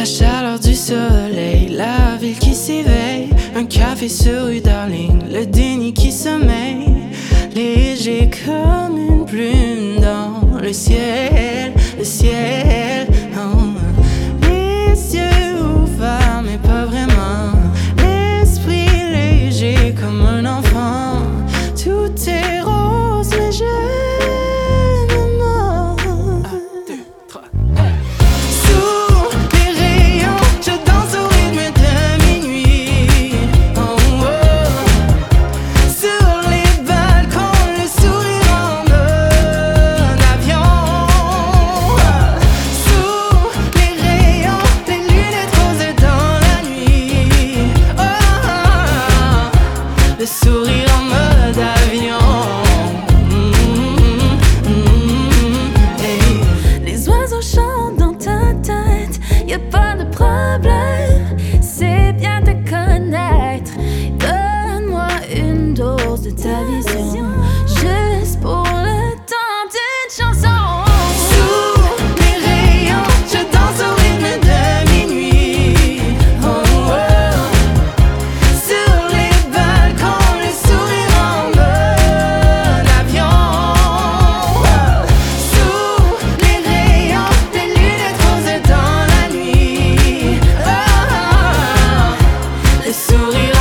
La chaleur du soleil, la ville qui s'éveille. Un café sur rue Darling, le déni qui sommeille. Léger comme une plume dans le ciel, le ciel. le sourire en mode avion. Mm, mm, mm, Les oiseaux chantent dans ta tête, y a pas de problème, c'est bien de connaître. Donne-moi une dose de ta vision. et souris